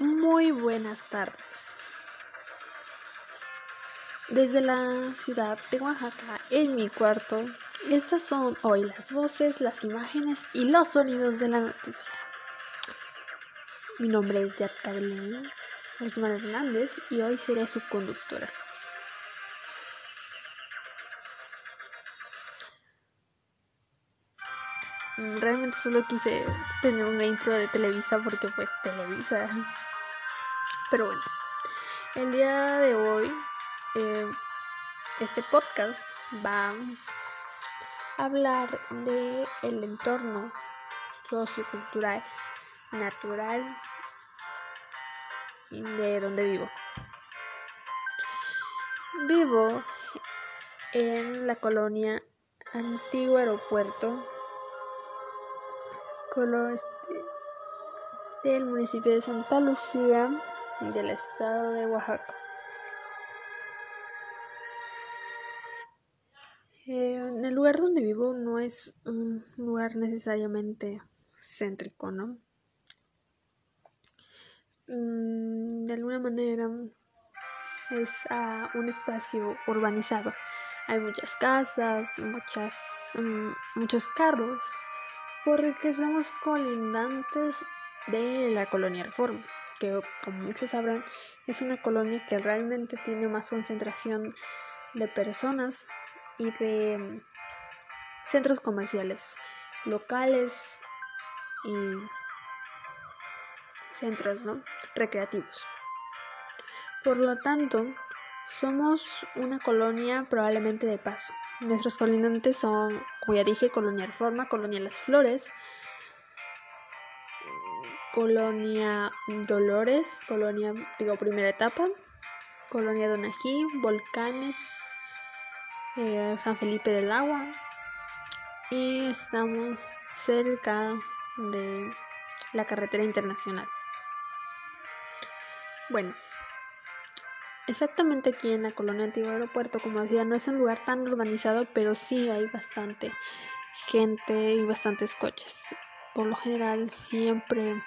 Muy buenas tardes. Desde la ciudad de Oaxaca, en mi cuarto, estas son hoy las voces, las imágenes y los sonidos de la noticia. Mi nombre es Yat Osman Hernández y hoy seré su conductora. Realmente solo quise tener una intro de Televisa porque pues Televisa. Pero bueno, el día de hoy eh, este podcast va a hablar de el entorno sociocultural natural de donde vivo. Vivo en la colonia Antiguo Aeropuerto este, del municipio de Santa Lucía del estado de Oaxaca. Eh, en el lugar donde vivo no es un lugar necesariamente céntrico, ¿no? Mm, de alguna manera es un espacio urbanizado. Hay muchas casas, muchas, mm, muchos carros, porque somos colindantes de la colonia Reforma, que como muchos sabrán es una colonia que realmente tiene más concentración de personas y de mm, centros comerciales locales y centros ¿no? recreativos. Por lo tanto, somos una colonia probablemente de paso. Nuestros colindantes son, como ya dije, Colonia Reforma, Colonia Las Flores, Colonia Dolores, Colonia, digo, primera etapa, Colonia Donají, Volcanes, eh, San Felipe del Agua y estamos cerca de la carretera internacional. Bueno, Exactamente aquí en la colonia Antiguo Aeropuerto, como decía, no es un lugar tan urbanizado, pero sí hay bastante gente y bastantes coches. Por lo general siempre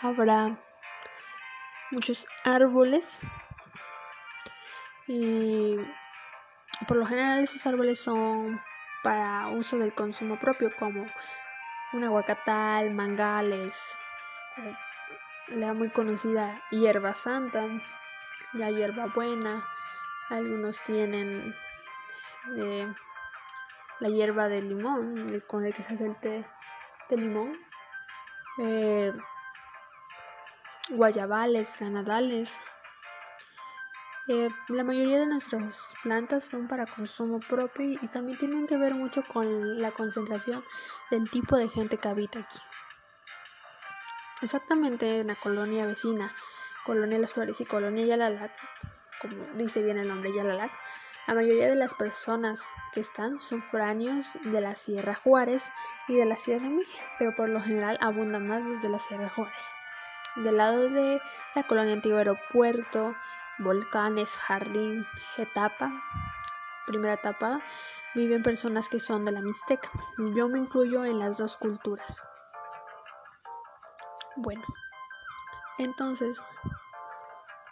habrá muchos árboles y por lo general esos árboles son para uso del consumo propio como un aguacatal, mangales, eh, la muy conocida hierba santa la hierbabuena, algunos tienen eh, la hierba de limón, con el que se hace el té de limón, eh, guayabales, granadales. Eh, la mayoría de nuestras plantas son para consumo propio y también tienen que ver mucho con la concentración del tipo de gente que habita aquí. Exactamente en la colonia vecina Colonia Las Flores y Colonia Yalalac, como dice bien el nombre Yalalac, la mayoría de las personas que están son foráneos de la Sierra Juárez y de la Sierra Miguel, pero por lo general abundan más los de la Sierra Juárez. Del lado de la colonia Antiguo Aeropuerto, Volcanes, Jardín, Etapa, primera etapa, viven personas que son de la Mixteca. Yo me incluyo en las dos culturas. Bueno, entonces,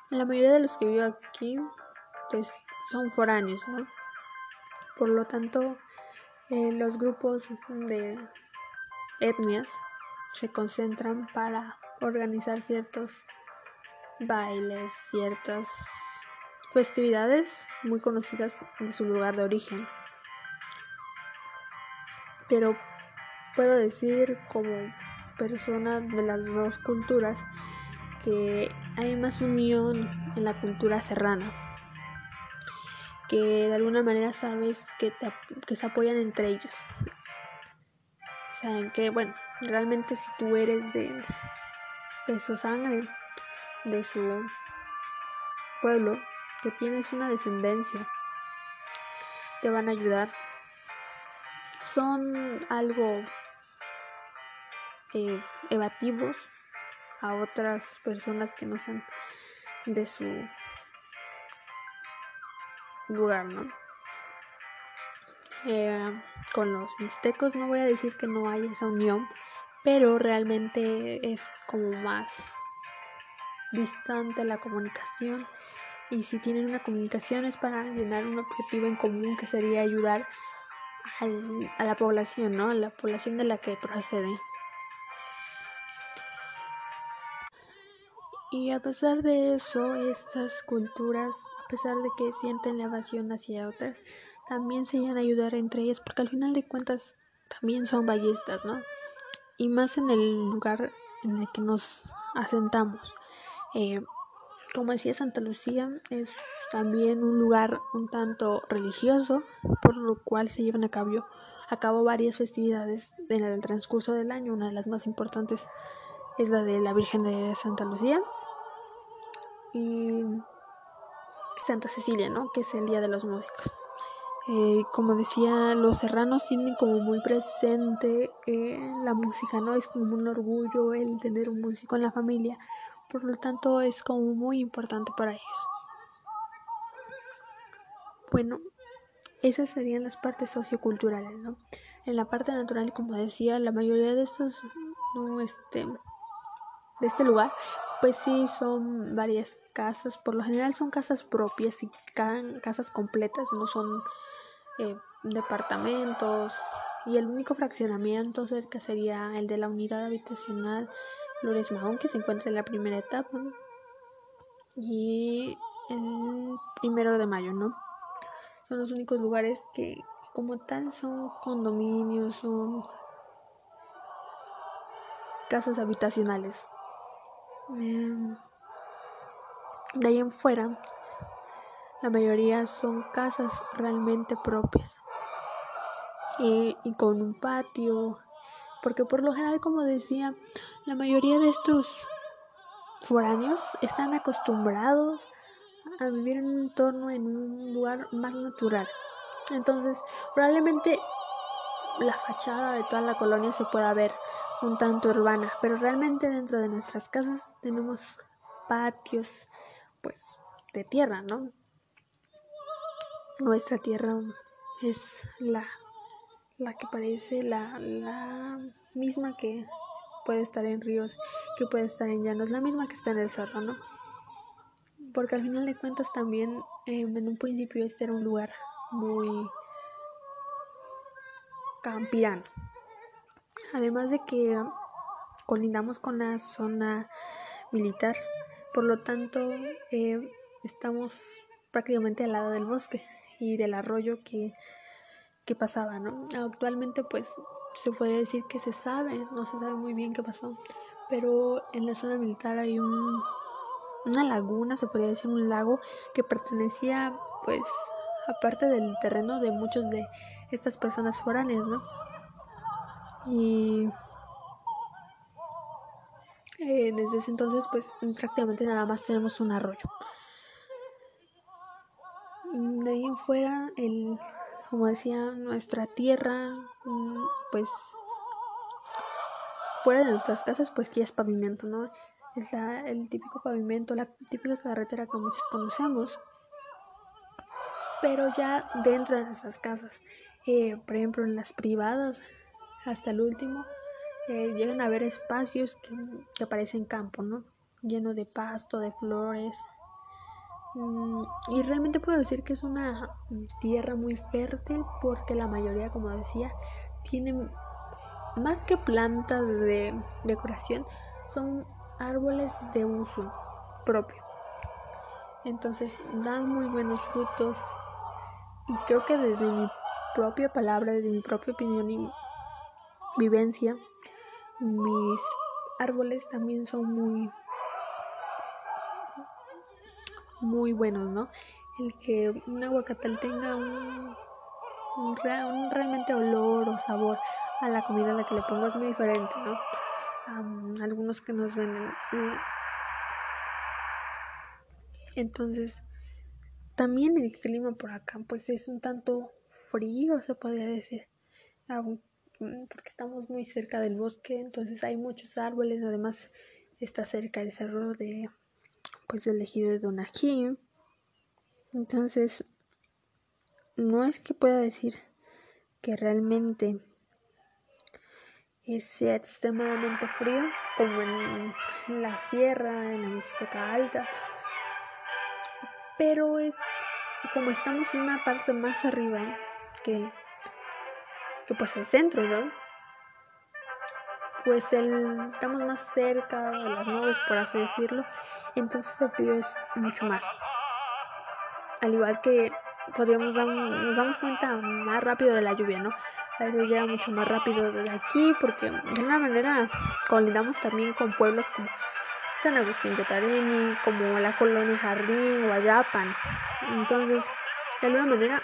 la mayoría de los que viven aquí, pues son foráneos, ¿no? Por lo tanto, eh, los grupos de etnias se concentran para organizar ciertos bailes, ciertas festividades muy conocidas de su lugar de origen. Pero puedo decir como persona de las dos culturas que hay más unión en la cultura serrana, que de alguna manera sabes que, que se apoyan entre ellos. Saben que, bueno, realmente si tú eres de, de su sangre, de su pueblo, que tienes una descendencia, te van a ayudar. Son algo eh, a otras personas que no sean de su lugar, ¿no? Eh, con los mixtecos no voy a decir que no hay esa unión, pero realmente es como más distante la comunicación y si tienen una comunicación es para llenar un objetivo en común que sería ayudar a la población, ¿no? A la población de la que procede. Y a pesar de eso, estas culturas, a pesar de que sienten la evasión hacia otras, también se llegan a ayudar entre ellas, porque al final de cuentas también son ballestas, ¿no? Y más en el lugar en el que nos asentamos. Eh, como decía Santa Lucía, es también un lugar un tanto religioso, por lo cual se llevan a cabo, a cabo varias festividades en el transcurso del año. Una de las más importantes es la de la Virgen de Santa Lucía y Santa Cecilia, ¿no? Que es el Día de los Músicos. Eh, como decía, los serranos tienen como muy presente eh, la música, ¿no? Es como un orgullo el tener un músico en la familia por lo tanto es como muy importante para ellos. Bueno, esas serían las partes socioculturales, ¿no? En la parte natural, como decía, la mayoría de estos, este, de este lugar, pues sí son varias casas, por lo general son casas propias y casas completas, no son eh, departamentos y el único fraccionamiento cerca sería el de la unidad habitacional Flores Mahón, que se encuentra en la primera etapa. Y el primero de mayo, ¿no? Son los únicos lugares que, como tal, son condominios, son casas habitacionales. Em, de ahí en fuera, la mayoría son casas realmente propias. Eh, y con un patio, porque por lo general, como decía, la mayoría de estos foráneos están acostumbrados a vivir en un entorno, en un lugar más natural. Entonces, probablemente la fachada de toda la colonia se pueda ver un tanto urbana, pero realmente dentro de nuestras casas tenemos patios, pues, de tierra, ¿no? Nuestra tierra es la la que parece la, la misma que puede estar en ríos, que puede estar en llanos, la misma que está en el cerro, ¿no? Porque al final de cuentas también em, en un principio este era un lugar muy campirano. Además de que colindamos con la zona militar, por lo tanto eh, estamos prácticamente al lado del bosque y del arroyo que qué pasaba, ¿no? Actualmente pues se puede decir que se sabe, no se sabe muy bien qué pasó, pero en la zona militar hay un, una laguna, se podría decir un lago que pertenecía pues aparte del terreno de muchos de estas personas foráneas, ¿no? Y eh, desde ese entonces pues prácticamente nada más tenemos un arroyo. De ahí en fuera el como decía, nuestra tierra, mm, pues fuera de nuestras casas, pues ya es pavimento, ¿no? Es la, el típico pavimento, la típica carretera que muchos conocemos. Pero ya dentro de nuestras casas, eh, por ejemplo en las privadas, hasta el último, eh, llegan a haber espacios que, que parecen campo, ¿no? Lleno de pasto, de flores, Mm, y realmente puedo decir que es una tierra muy fértil porque la mayoría, como decía, tiene más que plantas de decoración, son árboles de uso propio. Entonces dan muy buenos frutos y creo que desde mi propia palabra, desde mi propia opinión y vivencia, mis árboles también son muy muy buenos, ¿no? El que un aguacatal tenga un, un, realmente olor o sabor a la comida a la que le pongo es muy diferente, ¿no? algunos que nos venden. entonces, también el clima por acá, pues es un tanto frío, se podría decir. porque estamos muy cerca del bosque, entonces hay muchos árboles, además está cerca el cerro de pues el elegido de Donají. Entonces, no es que pueda decir que realmente es extremadamente frío, como en, la sierra, en la Mixteca Alta. Pero es como estamos en una parte más arriba que, que pues el centro, ¿no? Pues el, estamos más cerca de las nubes, por así decirlo, entonces el frío es mucho más. Al igual que podríamos dar, nos damos cuenta más rápido de la lluvia, ¿no? A veces llega mucho más rápido de aquí porque de alguna manera colindamos también con pueblos como San Agustín de Tareni, como la colonia Jardín, Guayapan. Entonces, de alguna manera,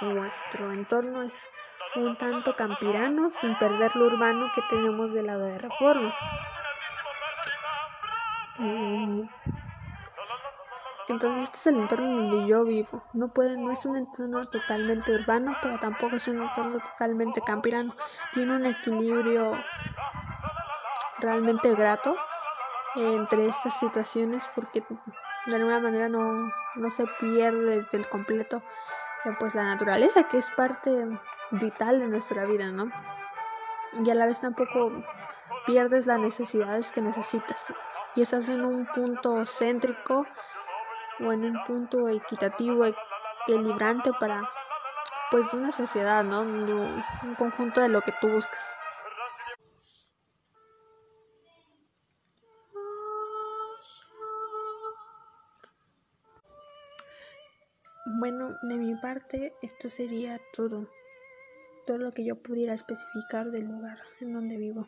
nuestro entorno es un tanto campirano sin perder lo urbano que tenemos del lado de reforma. Mm. Entonces este es el entorno donde yo vivo. No puede, no es un entorno totalmente urbano, pero tampoco es un entorno totalmente campirano. Tiene un equilibrio realmente grato entre estas situaciones porque de alguna manera no, no se pierde del completo pues la naturaleza que es parte vital de nuestra vida, ¿no? Y a la vez tampoco pierdes las necesidades que necesitas y estás en un punto céntrico o en un punto equitativo, equilibrante para pues una sociedad, ¿no? Un conjunto de lo que tú buscas. Bueno, de mi parte esto sería todo. Todo lo que yo pudiera especificar del lugar en donde vivo.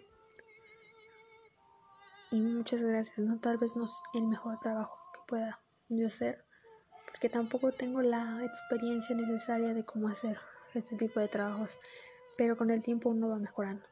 Y muchas gracias, no tal vez no es el mejor trabajo que pueda yo hacer, porque tampoco tengo la experiencia necesaria de cómo hacer este tipo de trabajos, pero con el tiempo uno va mejorando.